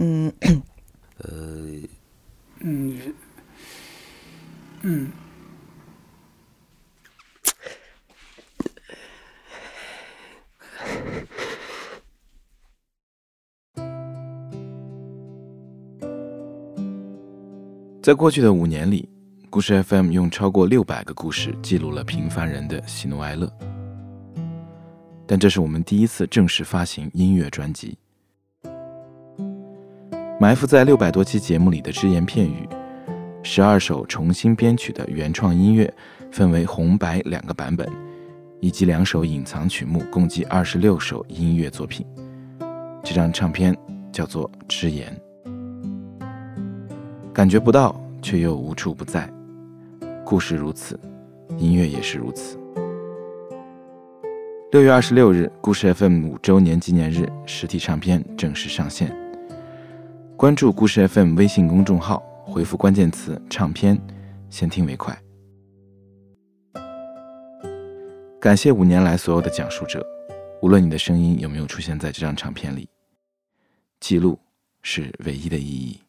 嗯，呃，嗯，嗯，在过去的五年里，故事 FM 用超过六百个故事记录了平凡人的喜怒哀乐。但这是我们第一次正式发行音乐专辑。埋伏在六百多期节目里的只言片语，十二首重新编曲的原创音乐，分为红白两个版本，以及两首隐藏曲目，共计二十六首音乐作品。这张唱片叫做《只言》。感觉不到，却又无处不在。故事如此，音乐也是如此。六月二十六日，故事 FM 五周年纪念日，实体唱片正式上线。关注故事 FM 微信公众号，回复关键词“唱片”，先听为快。感谢五年来所有的讲述者，无论你的声音有没有出现在这张唱片里，记录是唯一的意义。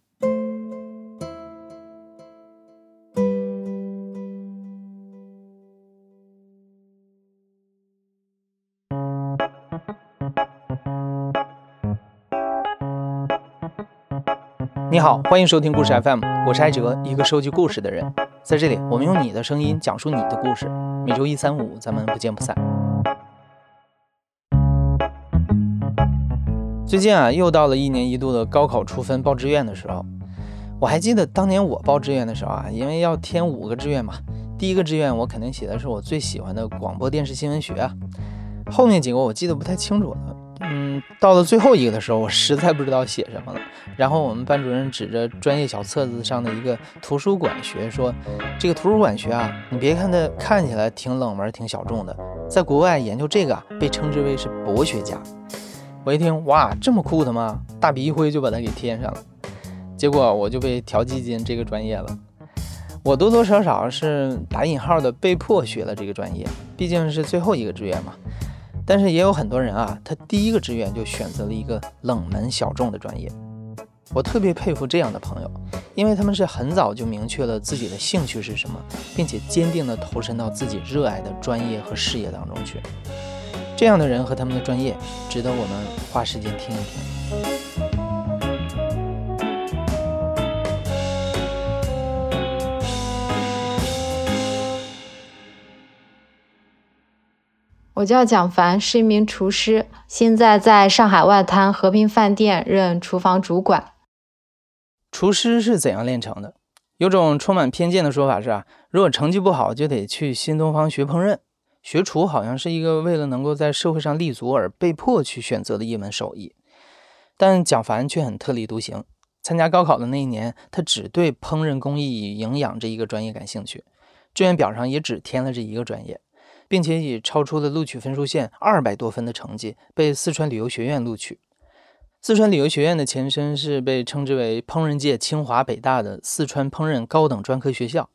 你好，欢迎收听故事 FM，我是艾哲，一个收集故事的人。在这里，我们用你的声音讲述你的故事。每周一、三、五，咱们不见不散。最近啊，又到了一年一度的高考出分报志愿的时候。我还记得当年我报志愿的时候啊，因为要填五个志愿嘛，第一个志愿我肯定写的是我最喜欢的广播电视新闻学啊，后面几个我记得不太清楚了。到了最后一个的时候，我实在不知道写什么了。然后我们班主任指着专业小册子上的一个图书馆学说：“这个图书馆学啊，你别看它看起来挺冷门、挺小众的，在国外研究这个，被称之为是博学家。”我一听，哇，这么酷的吗？大笔一挥就把它给填上了。结果我就被调剂进这个专业了。我多多少少是打引号的被迫学了这个专业，毕竟是最后一个志愿嘛。但是也有很多人啊，他第一个志愿就选择了一个冷门小众的专业。我特别佩服这样的朋友，因为他们是很早就明确了自己的兴趣是什么，并且坚定地投身到自己热爱的专业和事业当中去。这样的人和他们的专业，值得我们花时间听一听。我叫蒋凡，是一名厨师，现在在上海外滩和平饭店任厨房主管。厨师是怎样炼成的？有种充满偏见的说法是啊，如果成绩不好，就得去新东方学烹饪。学厨好像是一个为了能够在社会上立足而被迫去选择的一门手艺。但蒋凡却很特立独行。参加高考的那一年，他只对烹饪工艺与营养这一个专业感兴趣，志愿表上也只填了这一个专业。并且以超出了录取分数线二百多分的成绩被四川旅游学院录取。四川旅游学院的前身是被称之为烹饪界清华北大的四川烹饪高等专科学校，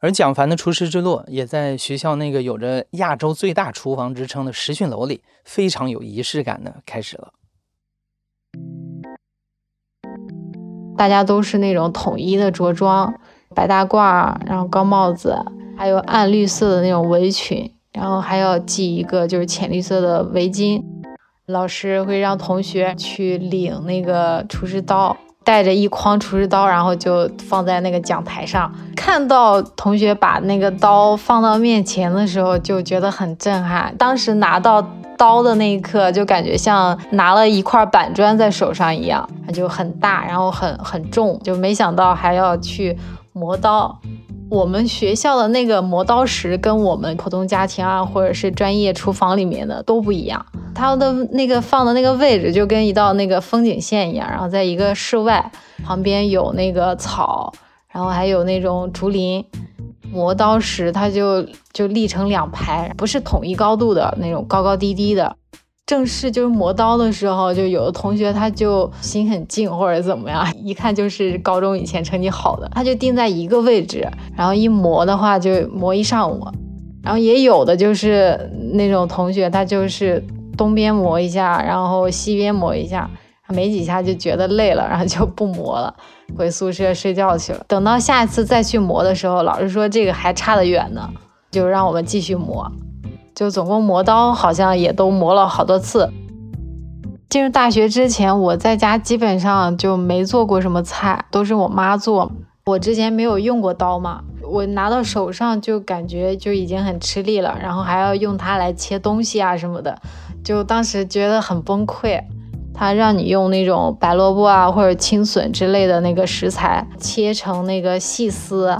而蒋凡的厨师之路也在学校那个有着亚洲最大厨房之称的实训楼里，非常有仪式感的开始了。大家都是那种统一的着装，白大褂，然后高帽子，还有暗绿色的那种围裙。然后还要系一个就是浅绿色的围巾，老师会让同学去领那个厨师刀，带着一筐厨师刀，然后就放在那个讲台上。看到同学把那个刀放到面前的时候，就觉得很震撼。当时拿到刀的那一刻，就感觉像拿了一块板砖在手上一样，就很大，然后很很重，就没想到还要去磨刀。我们学校的那个磨刀石跟我们普通家庭啊，或者是专业厨房里面的都不一样。它的那个放的那个位置就跟一道那个风景线一样，然后在一个室外，旁边有那个草，然后还有那种竹林。磨刀石它就就立成两排，不是统一高度的那种高高低低的。正式就是磨刀的时候，就有的同学他就心很静或者怎么样，一看就是高中以前成绩好的，他就定在一个位置，然后一磨的话就磨一上午。然后也有的就是那种同学，他就是东边磨一下，然后西边磨一下，没几下就觉得累了，然后就不磨了，回宿舍睡觉去了。等到下一次再去磨的时候，老师说这个还差得远呢，就让我们继续磨。就总共磨刀好像也都磨了好多次。进入大学之前，我在家基本上就没做过什么菜，都是我妈做。我之前没有用过刀嘛，我拿到手上就感觉就已经很吃力了，然后还要用它来切东西啊什么的，就当时觉得很崩溃。他让你用那种白萝卜啊或者青笋之类的那个食材，切成那个细丝。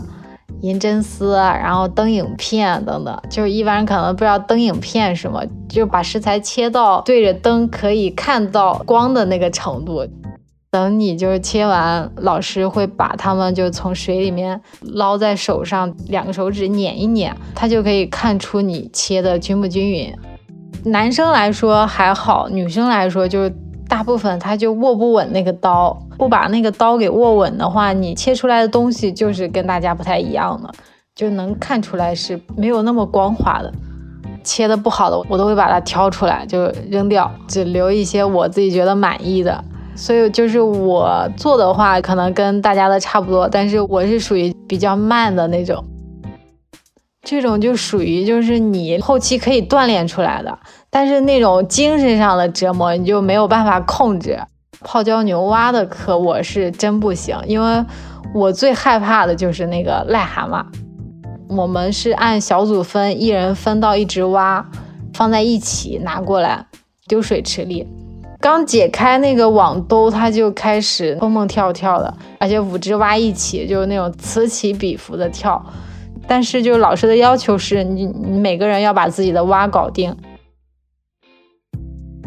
银针丝，然后灯影片等等，就是一般人可能不知道灯影片什么，就把食材切到对着灯可以看到光的那个程度。等你就是切完，老师会把它们就从水里面捞在手上，两个手指捻一捻，它就可以看出你切的均不均匀。男生来说还好，女生来说就。大部分他就握不稳那个刀，不把那个刀给握稳的话，你切出来的东西就是跟大家不太一样的，就能看出来是没有那么光滑的。切的不好的，我都会把它挑出来就扔掉，只留一些我自己觉得满意的。所以就是我做的话，可能跟大家的差不多，但是我是属于比较慢的那种。这种就属于就是你后期可以锻炼出来的。但是那种精神上的折磨，你就没有办法控制。泡椒牛蛙的课我是真不行，因为我最害怕的就是那个癞蛤蟆。我们是按小组分，一人分到一只蛙，放在一起拿过来丢水池里。刚解开那个网兜，它就开始蹦蹦跳跳的，而且五只蛙一起就是那种此起彼伏的跳。但是就老师的要求是你你每个人要把自己的蛙搞定。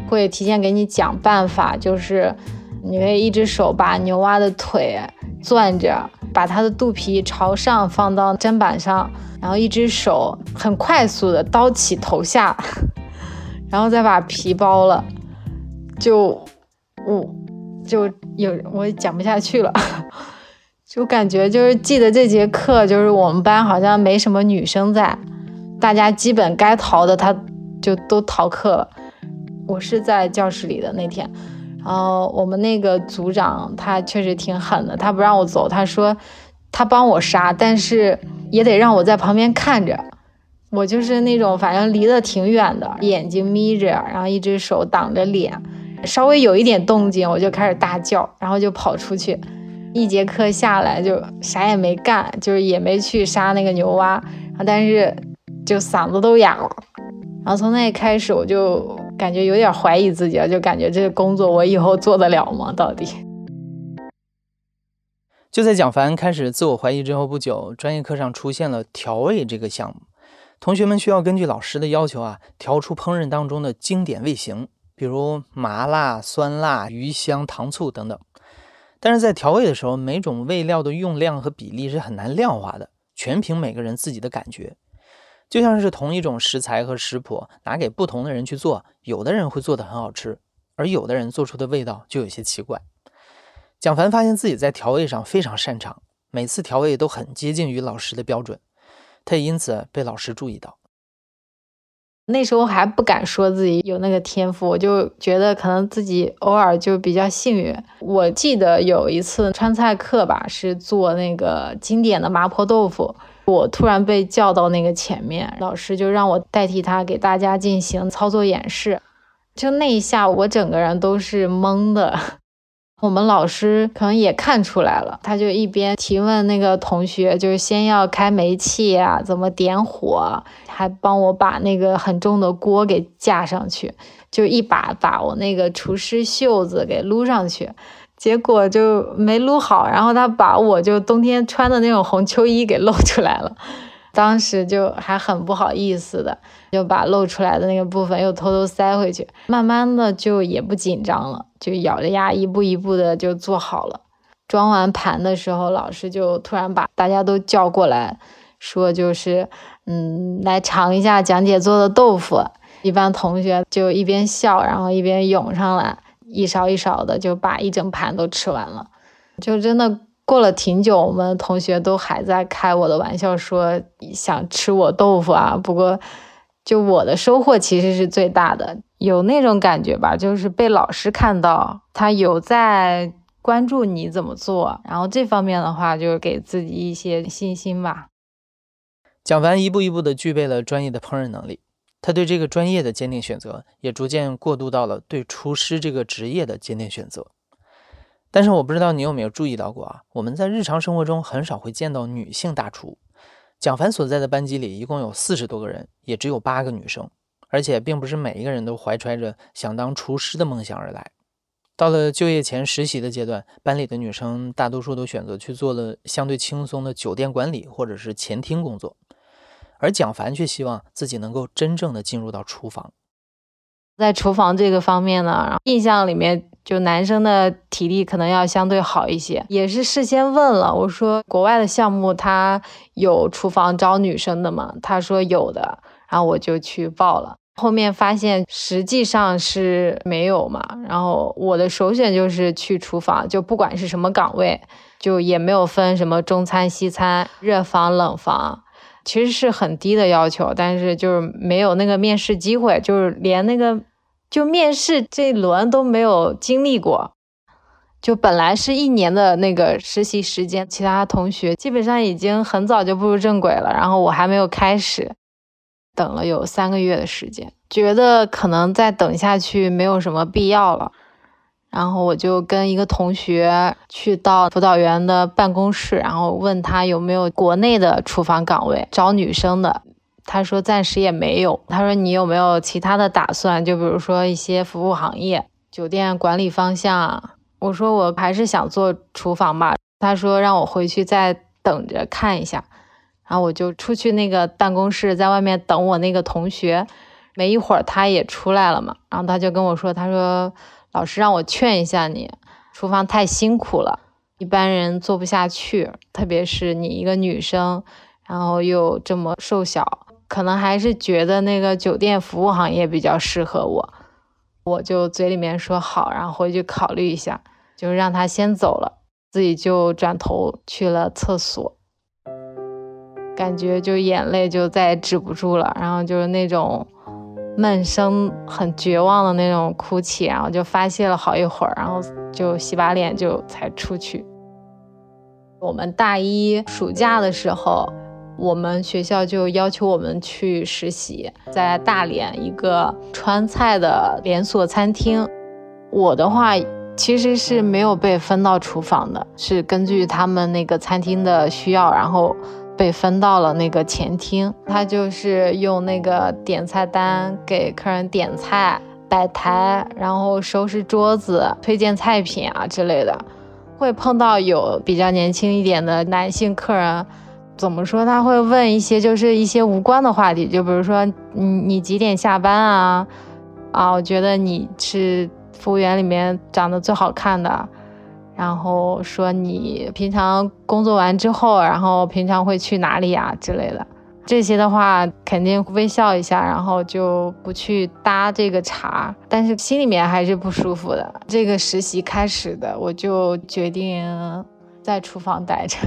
会提前给你讲办法，就是你可以一只手把牛蛙的腿攥着，把它的肚皮朝上放到砧板上，然后一只手很快速的刀起头下，然后再把皮剥了，就我就有我讲不下去了，就感觉就是记得这节课就是我们班好像没什么女生在，大家基本该逃的他就都逃课了。我是在教室里的那天，然后我们那个组长他确实挺狠的，他不让我走，他说他帮我杀，但是也得让我在旁边看着。我就是那种反正离得挺远的，眼睛眯着，然后一只手挡着脸，稍微有一点动静我就开始大叫，然后就跑出去。一节课下来就啥也没干，就是也没去杀那个牛蛙，但是就嗓子都哑了。然后从那开始我就。感觉有点怀疑自己了，就感觉这个工作我以后做得了吗？到底？就在蒋凡开始自我怀疑之后不久，专业课上出现了调味这个项目，同学们需要根据老师的要求啊，调出烹饪当中的经典味型，比如麻辣、酸辣、鱼香、糖醋等等。但是在调味的时候，每种味料的用量和比例是很难量化的，全凭每个人自己的感觉。就像是同一种食材和食谱拿给不同的人去做，有的人会做得很好吃，而有的人做出的味道就有些奇怪。蒋凡发现自己在调味上非常擅长，每次调味都很接近于老师的标准，他也因此被老师注意到。那时候还不敢说自己有那个天赋，我就觉得可能自己偶尔就比较幸运。我记得有一次川菜课吧，是做那个经典的麻婆豆腐。我突然被叫到那个前面，老师就让我代替他给大家进行操作演示。就那一下，我整个人都是懵的。我们老师可能也看出来了，他就一边提问那个同学，就是先要开煤气啊，怎么点火，还帮我把那个很重的锅给架上去，就一把把我那个厨师袖子给撸上去。结果就没撸好，然后他把我就冬天穿的那种红秋衣给露出来了，当时就还很不好意思的，就把露出来的那个部分又偷偷塞回去。慢慢的就也不紧张了，就咬着牙一步一步的就做好了。装完盘的时候，老师就突然把大家都叫过来，说就是嗯，来尝一下蒋姐做的豆腐。一般同学就一边笑，然后一边涌上来。一勺一勺的就把一整盘都吃完了，就真的过了挺久，我们同学都还在开我的玩笑，说想吃我豆腐啊。不过，就我的收获其实是最大的，有那种感觉吧，就是被老师看到，他有在关注你怎么做，然后这方面的话，就是给自己一些信心吧。蒋凡一步一步的具备了专业的烹饪能力，他对这个专业的坚定选择，也逐渐过渡到了对厨师这个职业的坚定选择。但是我不知道你有没有注意到过啊，我们在日常生活中很少会见到女性大厨。蒋凡所在的班级里一共有四十多个人，也只有八个女生。而且并不是每一个人都怀揣着想当厨师的梦想而来。到了就业前实习的阶段，班里的女生大多数都选择去做了相对轻松的酒店管理或者是前厅工作，而蒋凡却希望自己能够真正的进入到厨房。在厨房这个方面呢，印象里面就男生的体力可能要相对好一些。也是事先问了，我说国外的项目他有厨房招女生的吗？他说有的。然后我就去报了，后面发现实际上是没有嘛。然后我的首选就是去厨房，就不管是什么岗位，就也没有分什么中餐、西餐、热房、冷房，其实是很低的要求，但是就是没有那个面试机会，就是连那个就面试这轮都没有经历过。就本来是一年的那个实习时间，其他同学基本上已经很早就步入正轨了，然后我还没有开始。等了有三个月的时间，觉得可能再等下去没有什么必要了，然后我就跟一个同学去到辅导员的办公室，然后问他有没有国内的厨房岗位招女生的，他说暂时也没有。他说你有没有其他的打算？就比如说一些服务行业、酒店管理方向。我说我还是想做厨房吧。他说让我回去再等着看一下。然后我就出去那个办公室，在外面等我那个同学。没一会儿，他也出来了嘛。然后他就跟我说：“他说老师让我劝一下你，厨房太辛苦了，一般人做不下去。特别是你一个女生，然后又这么瘦小，可能还是觉得那个酒店服务行业比较适合我。”我就嘴里面说好，然后回去考虑一下，就让他先走了，自己就转头去了厕所。感觉就眼泪就再也止不住了，然后就是那种闷声、很绝望的那种哭泣，然后就发泄了好一会儿，然后就洗把脸就才出去。我们大一暑假的时候，我们学校就要求我们去实习，在大连一个川菜的连锁餐厅。我的话其实是没有被分到厨房的，是根据他们那个餐厅的需要，然后。被分到了那个前厅，他就是用那个点菜单给客人点菜、摆台，然后收拾桌子、推荐菜品啊之类的。会碰到有比较年轻一点的男性客人，怎么说？他会问一些就是一些无关的话题，就比如说，你你几点下班啊？啊，我觉得你是服务员里面长得最好看的。然后说你平常工作完之后，然后平常会去哪里呀之类的，这些的话肯定微笑一下，然后就不去搭这个茬，但是心里面还是不舒服的。这个实习开始的，我就决定在厨房待着。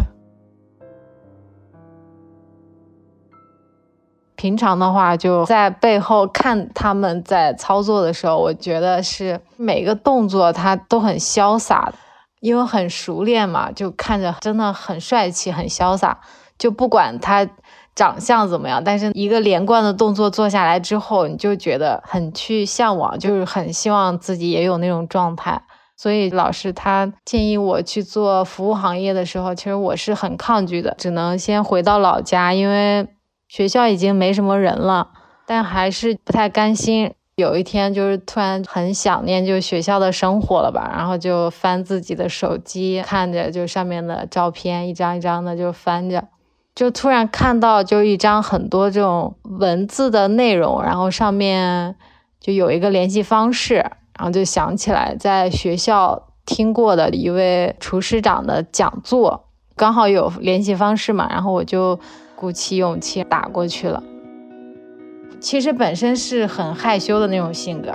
平常的话就在背后看他们在操作的时候，我觉得是每个动作他都很潇洒的。因为很熟练嘛，就看着真的很帅气、很潇洒。就不管他长相怎么样，但是一个连贯的动作做下来之后，你就觉得很去向往，就是很希望自己也有那种状态。所以老师他建议我去做服务行业的时候，其实我是很抗拒的，只能先回到老家，因为学校已经没什么人了，但还是不太甘心。有一天，就是突然很想念就学校的生活了吧，然后就翻自己的手机，看着就上面的照片，一张一张的就翻着，就突然看到就一张很多这种文字的内容，然后上面就有一个联系方式，然后就想起来在学校听过的一位厨师长的讲座，刚好有联系方式嘛，然后我就鼓起勇气打过去了。其实本身是很害羞的那种性格，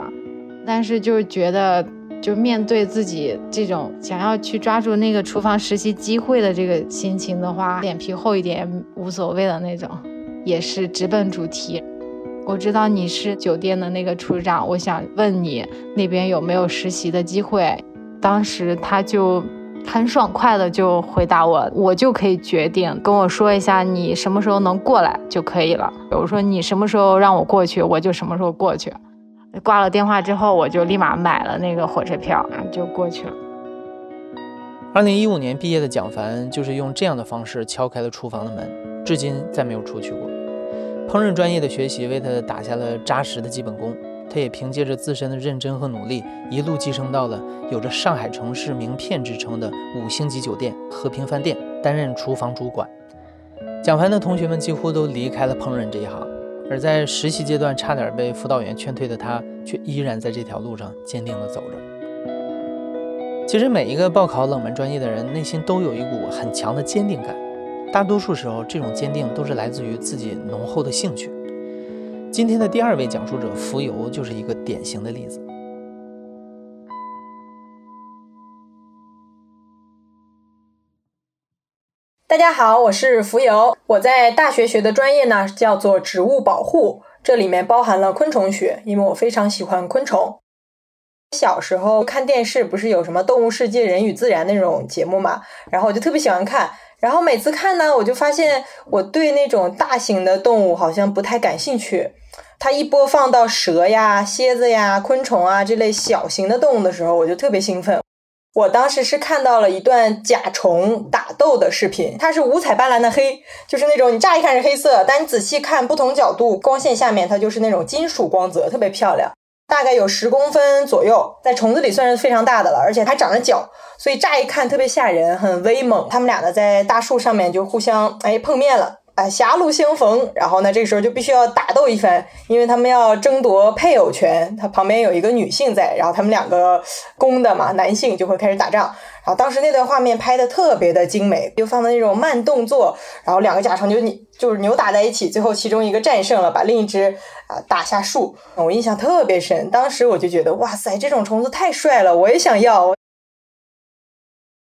但是就是觉得，就面对自己这种想要去抓住那个厨房实习机会的这个心情的话，脸皮厚一点无所谓的那种，也是直奔主题。我知道你是酒店的那个厨师长，我想问你那边有没有实习的机会。当时他就很爽快的就回答我，我就可以决定跟我说一下你什么时候能过来就可以了。比如说你什么时候让我过去，我就什么时候过去。挂了电话之后，我就立马买了那个火车票，就过去了。二零一五年毕业的蒋凡就是用这样的方式敲开了厨房的门，至今再没有出去过。烹饪专业的学习为他打下了扎实的基本功，他也凭借着自身的认真和努力，一路晋升到了有着上海城市名片之称的五星级酒店和平饭店，担任厨房主管。蒋凡的同学们几乎都离开了烹饪这一行，而在实习阶段差点被辅导员劝退的他，却依然在这条路上坚定地走着。其实每一个报考冷门专业的人，内心都有一股很强的坚定感。大多数时候，这种坚定都是来自于自己浓厚的兴趣。今天的第二位讲述者浮游就是一个典型的例子。大家好，我是浮游。我在大学学的专业呢，叫做植物保护，这里面包含了昆虫学，因为我非常喜欢昆虫。小时候看电视，不是有什么《动物世界》《人与自然》那种节目嘛，然后我就特别喜欢看。然后每次看呢，我就发现我对那种大型的动物好像不太感兴趣。它一播放到蛇呀、蝎子呀、昆虫啊这类小型的动物的时候，我就特别兴奋。我当时是看到了一段甲虫打斗的视频，它是五彩斑斓的黑，就是那种你乍一看是黑色，但你仔细看不同角度光线下面，它就是那种金属光泽，特别漂亮。大概有十公分左右，在虫子里算是非常大的了，而且还长着脚，所以乍一看特别吓人，很威猛。他们俩呢，在大树上面就互相哎碰面了。哎，狭路相逢，然后呢，这个时候就必须要打斗一番，因为他们要争夺配偶权。他旁边有一个女性在，然后他们两个公的嘛，男性就会开始打仗。然后当时那段画面拍的特别的精美，就放的那种慢动作，然后两个甲虫就你就是扭打在一起，最后其中一个战胜了，把另一只啊打下树。我印象特别深，当时我就觉得哇塞，这种虫子太帅了，我也想要。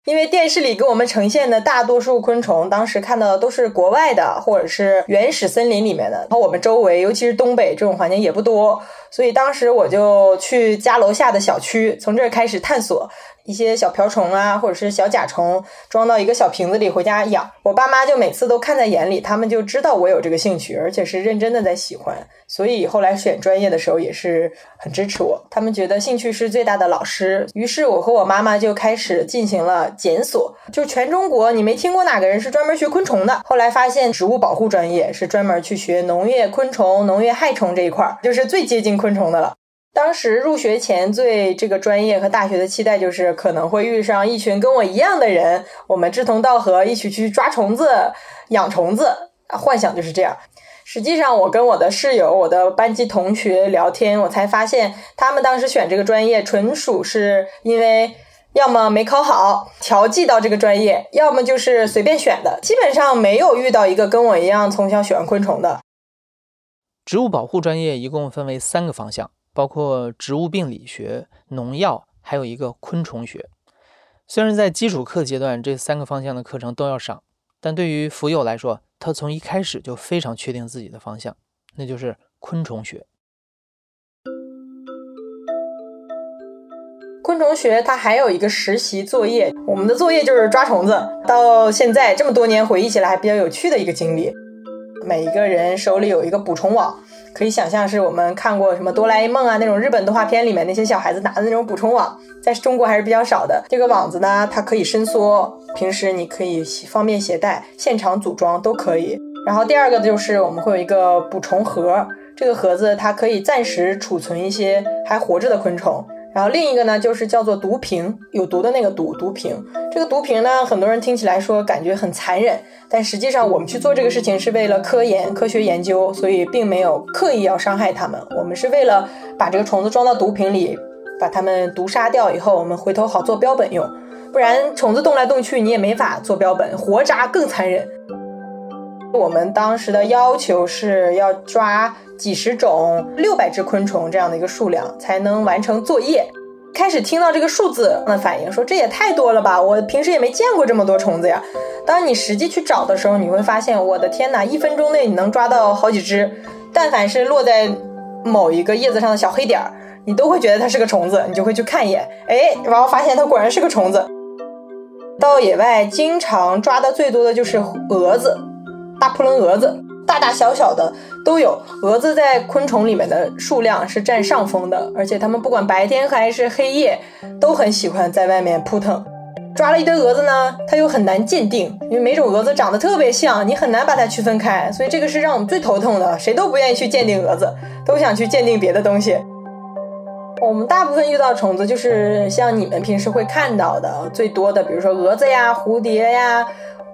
因为电视里给我们呈现的大多数昆虫，当时看到的都是国外的，或者是原始森林里面的。然后我们周围，尤其是东北这种环境也不多，所以当时我就去家楼下的小区，从这儿开始探索。一些小瓢虫啊，或者是小甲虫，装到一个小瓶子里回家养。我爸妈就每次都看在眼里，他们就知道我有这个兴趣，而且是认真的在喜欢。所以后来选专业的时候也是很支持我。他们觉得兴趣是最大的老师。于是我和我妈妈就开始进行了检索，就全中国你没听过哪个人是专门学昆虫的。后来发现植物保护专业是专门去学农业昆虫、农业害虫这一块，就是最接近昆虫的了。当时入学前对这个专业和大学的期待就是可能会遇上一群跟我一样的人，我们志同道合，一起去抓虫子、养虫子，幻想就是这样。实际上，我跟我的室友、我的班级同学聊天，我才发现他们当时选这个专业，纯属是因为要么没考好调剂到这个专业，要么就是随便选的，基本上没有遇到一个跟我一样从小喜欢昆虫的。植物保护专业一共分为三个方向。包括植物病理学、农药，还有一个昆虫学。虽然在基础课阶段这三个方向的课程都要上，但对于福友来说，他从一开始就非常确定自己的方向，那就是昆虫学。昆虫学它还有一个实习作业，我们的作业就是抓虫子。到现在这么多年回忆起来还比较有趣的一个经历。每一个人手里有一个捕虫网。可以想象是我们看过什么哆啦 A 梦啊那种日本动画片里面那些小孩子拿的那种补充网，在中国还是比较少的。这个网子呢，它可以伸缩，平时你可以方便携带，现场组装都可以。然后第二个就是我们会有一个捕虫盒，这个盒子它可以暂时储存一些还活着的昆虫。然后另一个呢，就是叫做毒瓶，有毒的那个毒毒瓶。这个毒瓶呢，很多人听起来说感觉很残忍，但实际上我们去做这个事情是为了科研、科学研究，所以并没有刻意要伤害它们。我们是为了把这个虫子装到毒瓶里，把它们毒杀掉以后，我们回头好做标本用。不然虫子动来动去，你也没法做标本，活扎更残忍。我们当时的要求是要抓几十种、六百只昆虫这样的一个数量，才能完成作业。开始听到这个数字的反应，说这也太多了吧！我平时也没见过这么多虫子呀。当你实际去找的时候，你会发现，我的天哪，一分钟内你能抓到好几只，但凡是落在某一个叶子上的小黑点儿，你都会觉得它是个虫子，你就会去看一眼，哎，然后发现它果然是个虫子。到野外经常抓的最多的就是蛾子，大扑棱蛾子，大大小小的都有。蛾子在昆虫里面的数量是占上风的，而且它们不管白天还是黑夜，都很喜欢在外面扑腾。抓了一堆蛾子呢，它又很难鉴定，因为每种蛾子长得特别像，你很难把它区分开，所以这个是让我们最头痛的，谁都不愿意去鉴定蛾子，都想去鉴定别的东西。我们大部分遇到虫子就是像你们平时会看到的最多的，比如说蛾子呀、蝴蝶呀、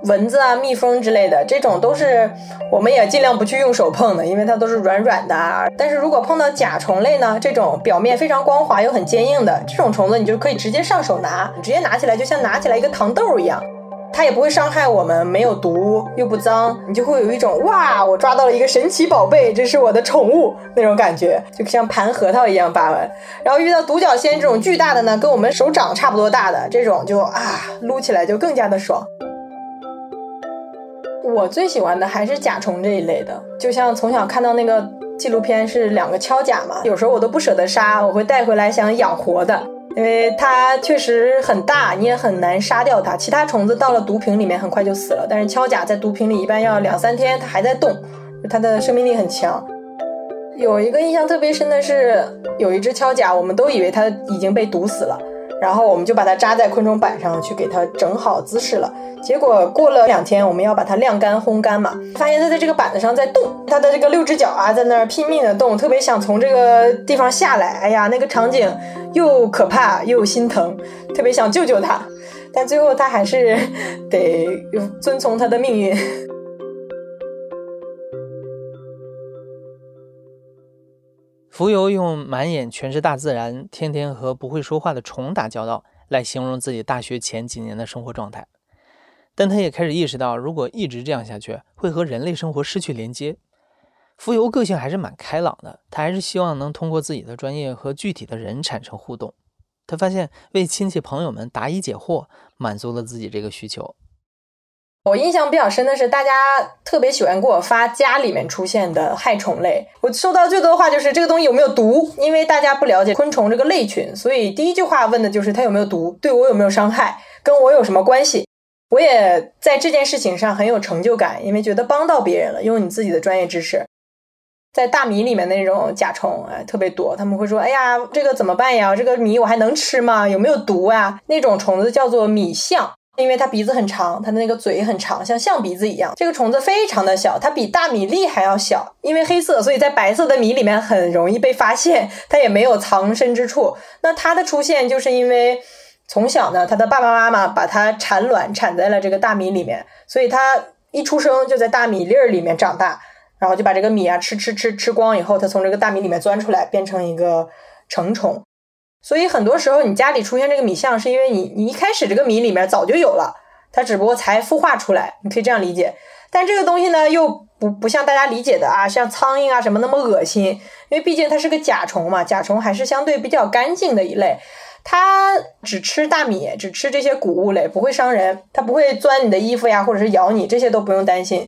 蚊子啊、蜜蜂之类的，这种都是我们也尽量不去用手碰的，因为它都是软软的。但是如果碰到甲虫类呢，这种表面非常光滑又很坚硬的这种虫子，你就可以直接上手拿，你直接拿起来就像拿起来一个糖豆一样。它也不会伤害我们，没有毒又不脏，你就会有一种哇，我抓到了一个神奇宝贝，这是我的宠物那种感觉，就像盘核桃一样把玩。然后遇到独角仙这种巨大的呢，跟我们手掌差不多大的这种，就啊撸起来就更加的爽。我最喜欢的还是甲虫这一类的，就像从小看到那个纪录片是两个锹甲嘛，有时候我都不舍得杀，我会带回来想养活的。因为它确实很大，你也很难杀掉它。其他虫子到了毒瓶里面很快就死了，但是锹甲在毒瓶里一般要两三天，它还在动，它的生命力很强。有一个印象特别深的是，有一只锹甲，我们都以为它已经被毒死了。然后我们就把它扎在昆虫板上去给它整好姿势了。结果过了两天，我们要把它晾干烘干嘛，发现它在这个板子上在动，它的这个六只脚啊在那儿拼命的动，特别想从这个地方下来。哎呀，那个场景又可怕又心疼，特别想救救它，但最后它还是 得遵从它的命运。浮游用满眼全是大自然，天天和不会说话的虫打交道来形容自己大学前几年的生活状态，但他也开始意识到，如果一直这样下去，会和人类生活失去连接。浮游个性还是蛮开朗的，他还是希望能通过自己的专业和具体的人产生互动。他发现为亲戚朋友们答疑解惑，满足了自己这个需求。我印象比较深的是，大家特别喜欢给我发家里面出现的害虫类。我收到最多的话就是这个东西有没有毒？因为大家不了解昆虫这个类群，所以第一句话问的就是它有没有毒，对我有没有伤害，跟我有什么关系？我也在这件事情上很有成就感，因为觉得帮到别人了。用你自己的专业知识，在大米里面那种甲虫哎特别多，他们会说：“哎呀，这个怎么办呀？这个米我还能吃吗？有没有毒啊？”那种虫子叫做米象。因为它鼻子很长，它的那个嘴很长，像象鼻子一样。这个虫子非常的小，它比大米粒还要小。因为黑色，所以在白色的米里面很容易被发现，它也没有藏身之处。那它的出现就是因为从小呢，它的爸爸妈妈把它产卵产在了这个大米里面，所以它一出生就在大米粒儿里面长大，然后就把这个米啊吃吃吃吃光以后，它从这个大米里面钻出来，变成一个成虫。所以很多时候，你家里出现这个米象，是因为你你一开始这个米里面早就有了，它只不过才孵化出来，你可以这样理解。但这个东西呢，又不不像大家理解的啊，像苍蝇啊什么那么恶心，因为毕竟它是个甲虫嘛，甲虫还是相对比较干净的一类，它只吃大米，只吃这些谷物类，不会伤人，它不会钻你的衣服呀，或者是咬你，这些都不用担心。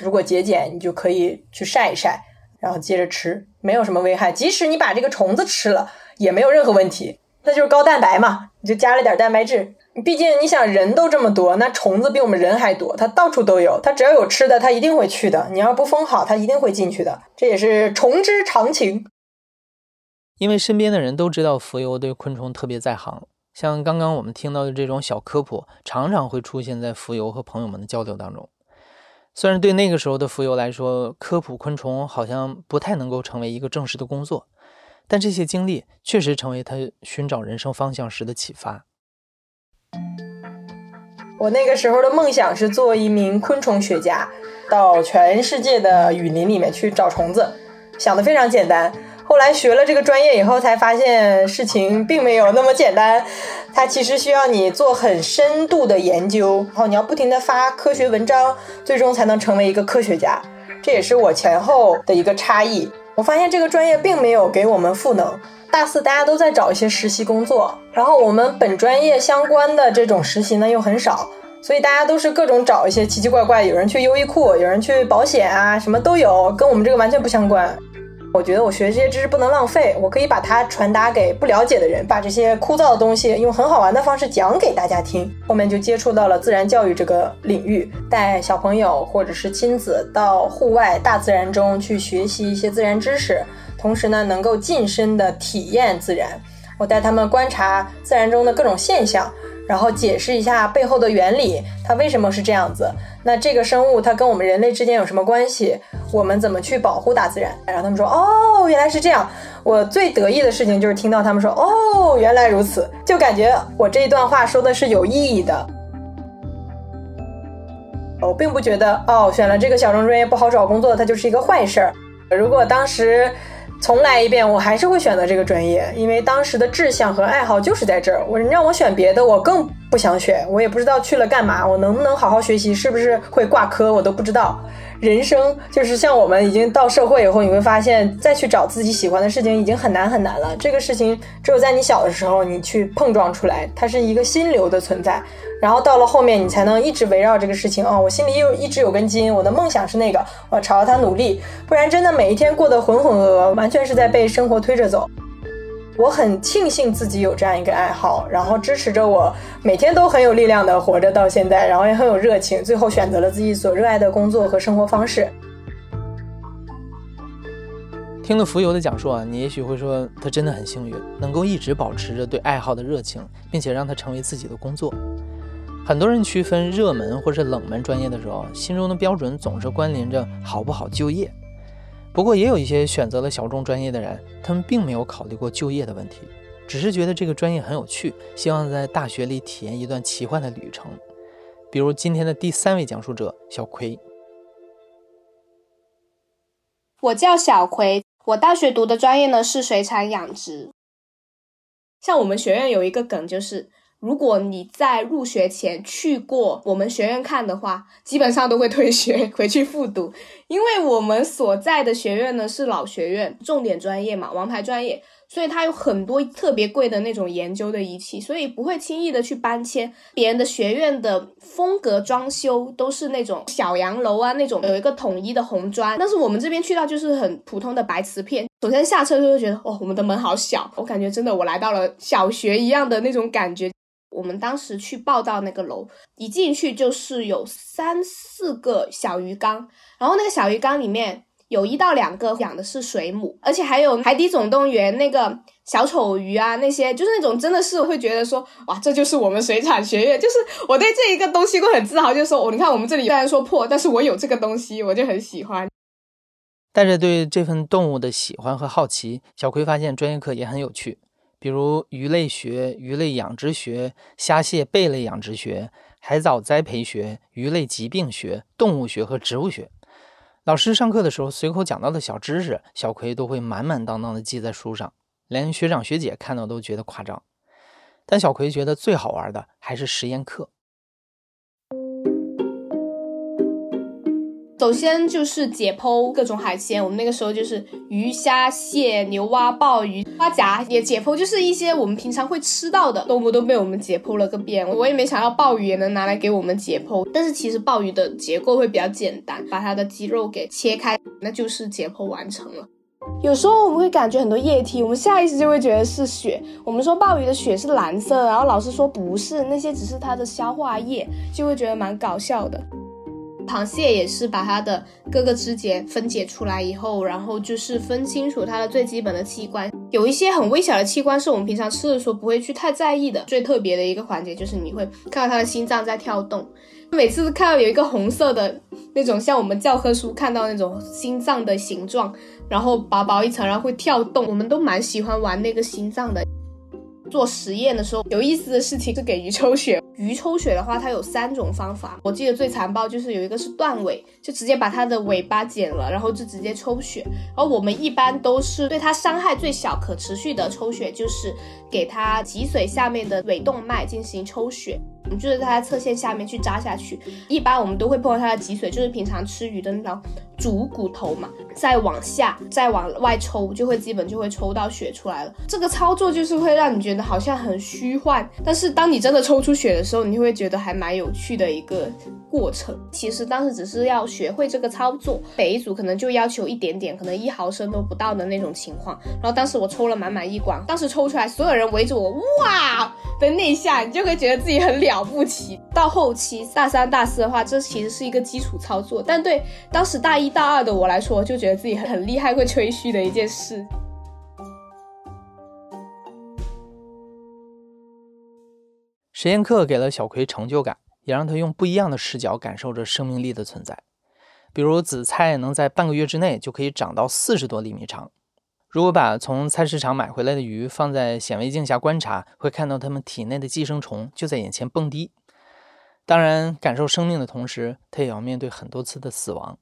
如果节俭，你就可以去晒一晒，然后接着吃，没有什么危害。即使你把这个虫子吃了。也没有任何问题，那就是高蛋白嘛，你就加了点蛋白质。毕竟你想，人都这么多，那虫子比我们人还多，它到处都有，它只要有吃的，它一定会去的。你要不封好，它一定会进去的，这也是虫之常情。因为身边的人都知道浮游对昆虫特别在行，像刚刚我们听到的这种小科普，常常会出现在浮游和朋友们的交流当中。虽然对那个时候的浮游来说，科普昆虫好像不太能够成为一个正式的工作。但这些经历确实成为他寻找人生方向时的启发。我那个时候的梦想是做一名昆虫学家，到全世界的雨林里面去找虫子，想的非常简单。后来学了这个专业以后，才发现事情并没有那么简单。它其实需要你做很深度的研究，然后你要不停的发科学文章，最终才能成为一个科学家。这也是我前后的一个差异。我发现这个专业并没有给我们赋能。大四大家都在找一些实习工作，然后我们本专业相关的这种实习呢又很少，所以大家都是各种找一些奇奇怪怪，有人去优衣库，有人去保险啊，什么都有，跟我们这个完全不相关。我觉得我学这些知识不能浪费，我可以把它传达给不了解的人，把这些枯燥的东西用很好玩的方式讲给大家听。后面就接触到了自然教育这个领域，带小朋友或者是亲子到户外大自然中去学习一些自然知识，同时呢能够近身的体验自然。我带他们观察自然中的各种现象。然后解释一下背后的原理，它为什么是这样子？那这个生物它跟我们人类之间有什么关系？我们怎么去保护大自然？然后他们说：“哦，原来是这样。”我最得意的事情就是听到他们说：“哦，原来如此。”就感觉我这一段话说的是有意义的。我并不觉得哦，选了这个小众专业不好找工作，它就是一个坏事儿。如果当时。重来一遍，我还是会选择这个专业，因为当时的志向和爱好就是在这儿。我让我选别的，我更不想选。我也不知道去了干嘛，我能不能好好学习，是不是会挂科，我都不知道。人生就是像我们已经到社会以后，你会发现再去找自己喜欢的事情已经很难很难了。这个事情只有在你小的时候你去碰撞出来，它是一个心流的存在。然后到了后面，你才能一直围绕这个事情哦。我心里又一直有根筋，我的梦想是那个，我朝着它努力。不然真的每一天过得浑浑噩噩，完全是在被生活推着走。我很庆幸自己有这样一个爱好，然后支持着我每天都很有力量的活着到现在，然后也很有热情，最后选择了自己所热爱的工作和生活方式。听了浮游的讲述啊，你也许会说他真的很幸运，能够一直保持着对爱好的热情，并且让它成为自己的工作。很多人区分热门或是冷门专业的时候，心中的标准总是关联着好不好就业。不过，也有一些选择了小众专业的人，他们并没有考虑过就业的问题，只是觉得这个专业很有趣，希望在大学里体验一段奇幻的旅程。比如今天的第三位讲述者小葵。我叫小葵，我大学读的专业呢是水产养殖。像我们学院有一个梗就是。如果你在入学前去过我们学院看的话，基本上都会退学 回去复读，因为我们所在的学院呢是老学院，重点专业嘛，王牌专业。所以它有很多特别贵的那种研究的仪器，所以不会轻易的去搬迁。别人的学院的风格装修都是那种小洋楼啊，那种有一个统一的红砖，但是我们这边去到就是很普通的白瓷片。首先下车就会觉得，哦，我们的门好小，我感觉真的我来到了小学一样的那种感觉。我们当时去报道那个楼，一进去就是有三四个小鱼缸，然后那个小鱼缸里面有一到两个养的是水母，而且还有《海底总动员》那个小丑鱼啊，那些就是那种真的是会觉得说，哇，这就是我们水产学院，就是我对这一个东西会很自豪，就是说，哦，你看我们这里虽然说破，但是我有这个东西，我就很喜欢。带着对这份动物的喜欢和好奇，小葵发现专业课也很有趣。比如鱼类学、鱼类养殖学、虾蟹贝类养殖学、海藻栽培学、鱼类疾病学、动物学和植物学。老师上课的时候随口讲到的小知识，小葵都会满满当当的记在书上，连学长学姐看到都觉得夸张。但小葵觉得最好玩的还是实验课。首先就是解剖各种海鲜，我们那个时候就是鱼虾蟹牛蛙鲍鱼花甲也解剖，就是一些我们平常会吃到的动物都被我们解剖了个遍。我也没想到鲍鱼也能拿来给我们解剖，但是其实鲍鱼的结构会比较简单，把它的肌肉给切开，那就是解剖完成了。有时候我们会感觉很多液体，我们下意识就会觉得是血。我们说鲍鱼的血是蓝色，然后老师说不是，那些只是它的消化液，就会觉得蛮搞笑的。螃蟹也是把它的各个肢节分解出来以后，然后就是分清楚它的最基本的器官。有一些很微小的器官是我们平常吃的时候不会去太在意的。最特别的一个环节就是你会看到它的心脏在跳动。每次看到有一个红色的那种，像我们教科书看到那种心脏的形状，然后薄薄一层，然后会跳动，我们都蛮喜欢玩那个心脏的。做实验的时候，有意思的事情是给鱼抽血。鱼抽血的话，它有三种方法。我记得最残暴就是有一个是断尾，就直接把它的尾巴剪了，然后就直接抽血。而我们一般都是对它伤害最小、可持续的抽血，就是给它脊髓下面的尾动脉进行抽血。我们就是在它侧线下面去扎下去。一般我们都会碰到它的脊髓，就是平常吃鱼的那条主骨头嘛，再往下，再往外抽，就会基本就会抽到血出来了。这个操作就是会让你觉得好像很虚幻，但是当你真的抽出血的时候，你就会觉得还蛮有趣的一个过程。其实当时只是要学会这个操作，每一组可能就要求一点点，可能一毫升都不到的那种情况。然后当时我抽了满满一管，当时抽出来，所有人围着我，哇的那一下，你就会觉得自己很了不起。到后期大三、大四的话，这其实是一个基础操作，但对当时大一大二的我来说，就觉得自己很很厉害，会吹嘘的一件事。实验课给了小葵成就感，也让他用不一样的视角感受着生命力的存在。比如紫菜能在半个月之内就可以长到四十多厘米长。如果把从菜市场买回来的鱼放在显微镜下观察，会看到它们体内的寄生虫就在眼前蹦迪。当然，感受生命的同时，他也要面对很多次的死亡。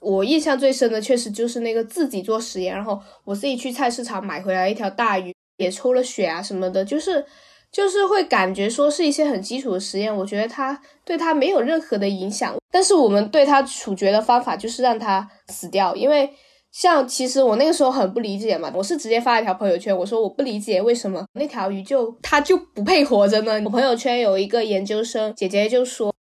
我印象最深的确实就是那个自己做实验，然后我自己去菜市场买回来一条大鱼，也抽了血啊什么的，就是就是会感觉说是一些很基础的实验，我觉得它对它没有任何的影响，但是我们对它处决的方法就是让它死掉，因为。像其实我那个时候很不理解嘛，我是直接发了一条朋友圈，我说我不理解为什么那条鱼就它就不配活着呢？我朋友圈有一个研究生姐姐就说。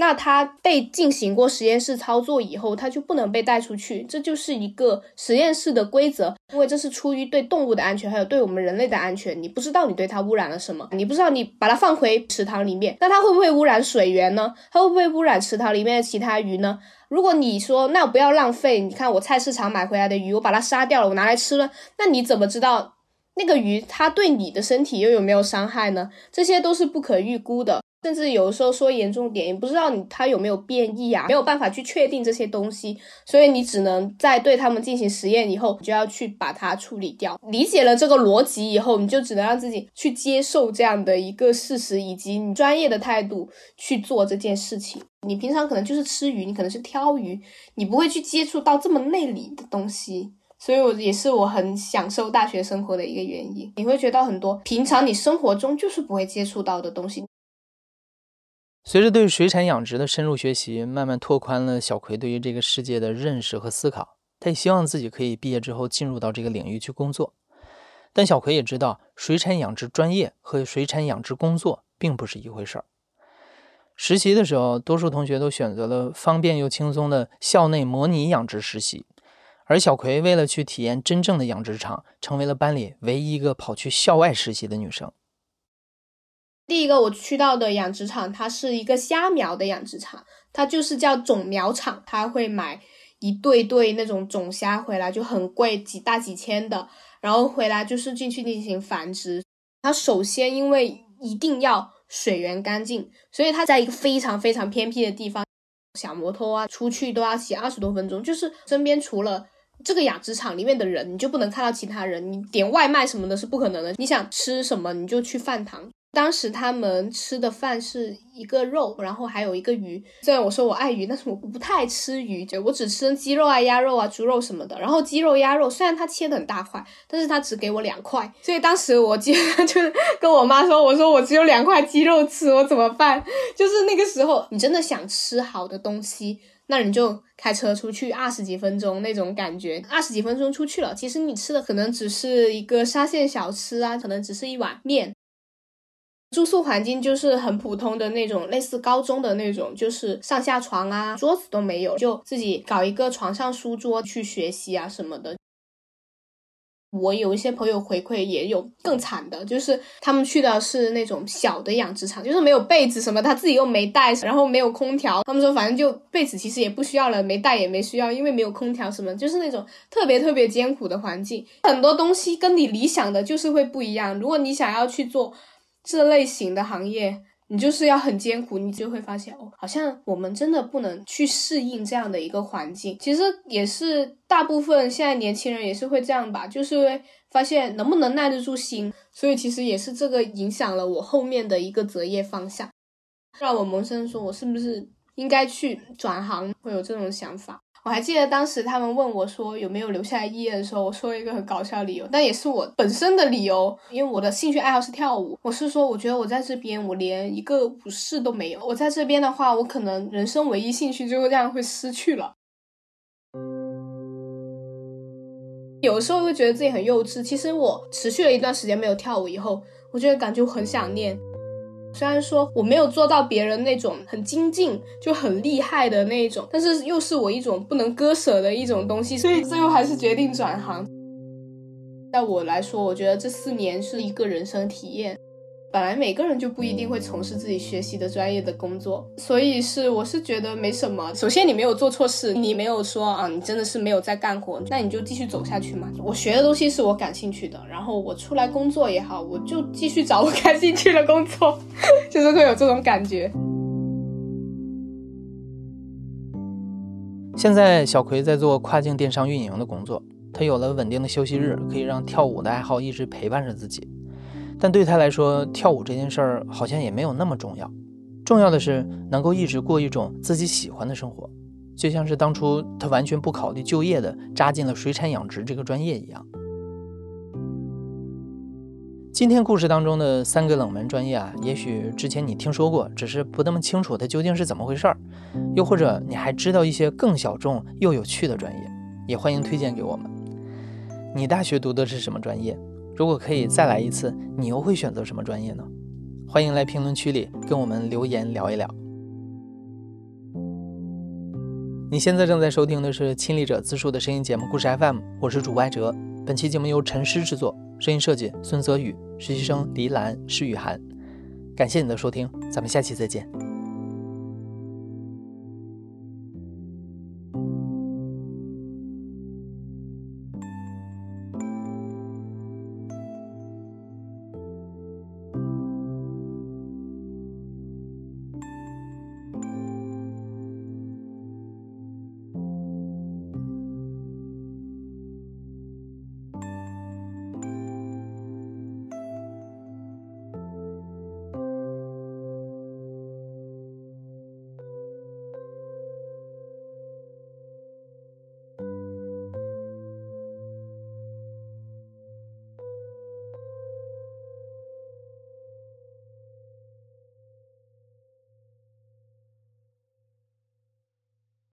那它被进行过实验室操作以后，它就不能被带出去，这就是一个实验室的规则，因为这是出于对动物的安全，还有对我们人类的安全。你不知道你对它污染了什么，你不知道你把它放回池塘里面，那它会不会污染水源呢？它会不会污染池塘里面的其他鱼呢？如果你说那不要浪费，你看我菜市场买回来的鱼，我把它杀掉了，我拿来吃了，那你怎么知道那个鱼它对你的身体又有没有伤害呢？这些都是不可预估的。甚至有的时候说严重点，也不知道你它有没有变异啊，没有办法去确定这些东西，所以你只能在对他们进行实验以后，就要去把它处理掉。理解了这个逻辑以后，你就只能让自己去接受这样的一个事实，以及你专业的态度去做这件事情。你平常可能就是吃鱼，你可能是挑鱼，你不会去接触到这么内里的东西，所以我也是我很享受大学生活的一个原因。你会学到很多平常你生活中就是不会接触到的东西。随着对水产养殖的深入学习，慢慢拓宽了小葵对于这个世界的认识和思考。他也希望自己可以毕业之后进入到这个领域去工作。但小葵也知道，水产养殖专业和水产养殖工作并不是一回事儿。实习的时候，多数同学都选择了方便又轻松的校内模拟养殖实习，而小葵为了去体验真正的养殖场，成为了班里唯一一个跑去校外实习的女生。第一个我去到的养殖场，它是一个虾苗的养殖场，它就是叫种苗场，它会买一对对那种种虾回来，就很贵，几大几千的，然后回来就是进去进行繁殖。它首先因为一定要水源干净，所以它在一个非常非常偏僻的地方，小摩托啊出去都要骑二十多分钟，就是身边除了这个养殖场里面的人，你就不能看到其他人，你点外卖什么的是不可能的，你想吃什么你就去饭堂。当时他们吃的饭是一个肉，然后还有一个鱼。虽然我说我爱鱼，但是我不太吃鱼，就我只吃鸡肉啊、鸭肉啊、猪肉什么的。然后鸡肉、鸭肉虽然他切的很大块，但是他只给我两块。所以当时我就 就跟我妈说：“我说我只有两块鸡肉吃，我怎么办？”就是那个时候，你真的想吃好的东西，那你就开车出去二十几分钟那种感觉。二十几分钟出去了，其实你吃的可能只是一个沙县小吃啊，可能只是一碗面。住宿环境就是很普通的那种，类似高中的那种，就是上下床啊，桌子都没有，就自己搞一个床上书桌去学习啊什么的。我有一些朋友回馈，也有更惨的，就是他们去的是那种小的养殖场，就是没有被子什么，他自己又没带，然后没有空调。他们说反正就被子其实也不需要了，没带也没需要，因为没有空调什么，就是那种特别特别艰苦的环境。很多东西跟你理想的就是会不一样。如果你想要去做。这类型的行业，你就是要很艰苦，你就会发现哦，好像我们真的不能去适应这样的一个环境。其实也是大部分现在年轻人也是会这样吧，就是会发现能不能耐得住心。所以其实也是这个影响了我后面的一个择业方向，让我萌生说我是不是应该去转行，会有这种想法。我还记得当时他们问我说有没有留下来医院的时候，我说了一个很搞笑的理由，但也是我本身的理由，因为我的兴趣爱好是跳舞。我是说，我觉得我在这边我连一个舞室都没有，我在这边的话，我可能人生唯一兴趣就这样会失去了。有时候会觉得自己很幼稚。其实我持续了一段时间没有跳舞以后，我觉得感觉很想念。虽然说我没有做到别人那种很精进就很厉害的那一种，但是又是我一种不能割舍的一种东西，所以最后还是决定转行。在我来说，我觉得这四年是一个人生体验。本来每个人就不一定会从事自己学习的专业的工作，所以是我是觉得没什么。首先你没有做错事，你没有说啊，你真的是没有在干活，那你就继续走下去嘛。我学的东西是我感兴趣的，然后我出来工作也好，我就继续找我感兴趣的工作，就是会有这种感觉。现在小葵在做跨境电商运营的工作，他有了稳定的休息日，可以让跳舞的爱好一直陪伴着自己。但对他来说，跳舞这件事儿好像也没有那么重要。重要的是能够一直过一种自己喜欢的生活，就像是当初他完全不考虑就业的扎进了水产养殖这个专业一样。今天故事当中的三个冷门专业啊，也许之前你听说过，只是不那么清楚它究竟是怎么回事儿。又或者你还知道一些更小众又有趣的专业，也欢迎推荐给我们。你大学读的是什么专业？如果可以再来一次，你又会选择什么专业呢？欢迎来评论区里跟我们留言聊一聊。你现在正在收听的是亲历者自述的声音节目《故事 FM》，我是主播艾哲。本期节目由陈诗制作，声音设计孙泽宇，实习生黎兰施雨涵。感谢你的收听，咱们下期再见。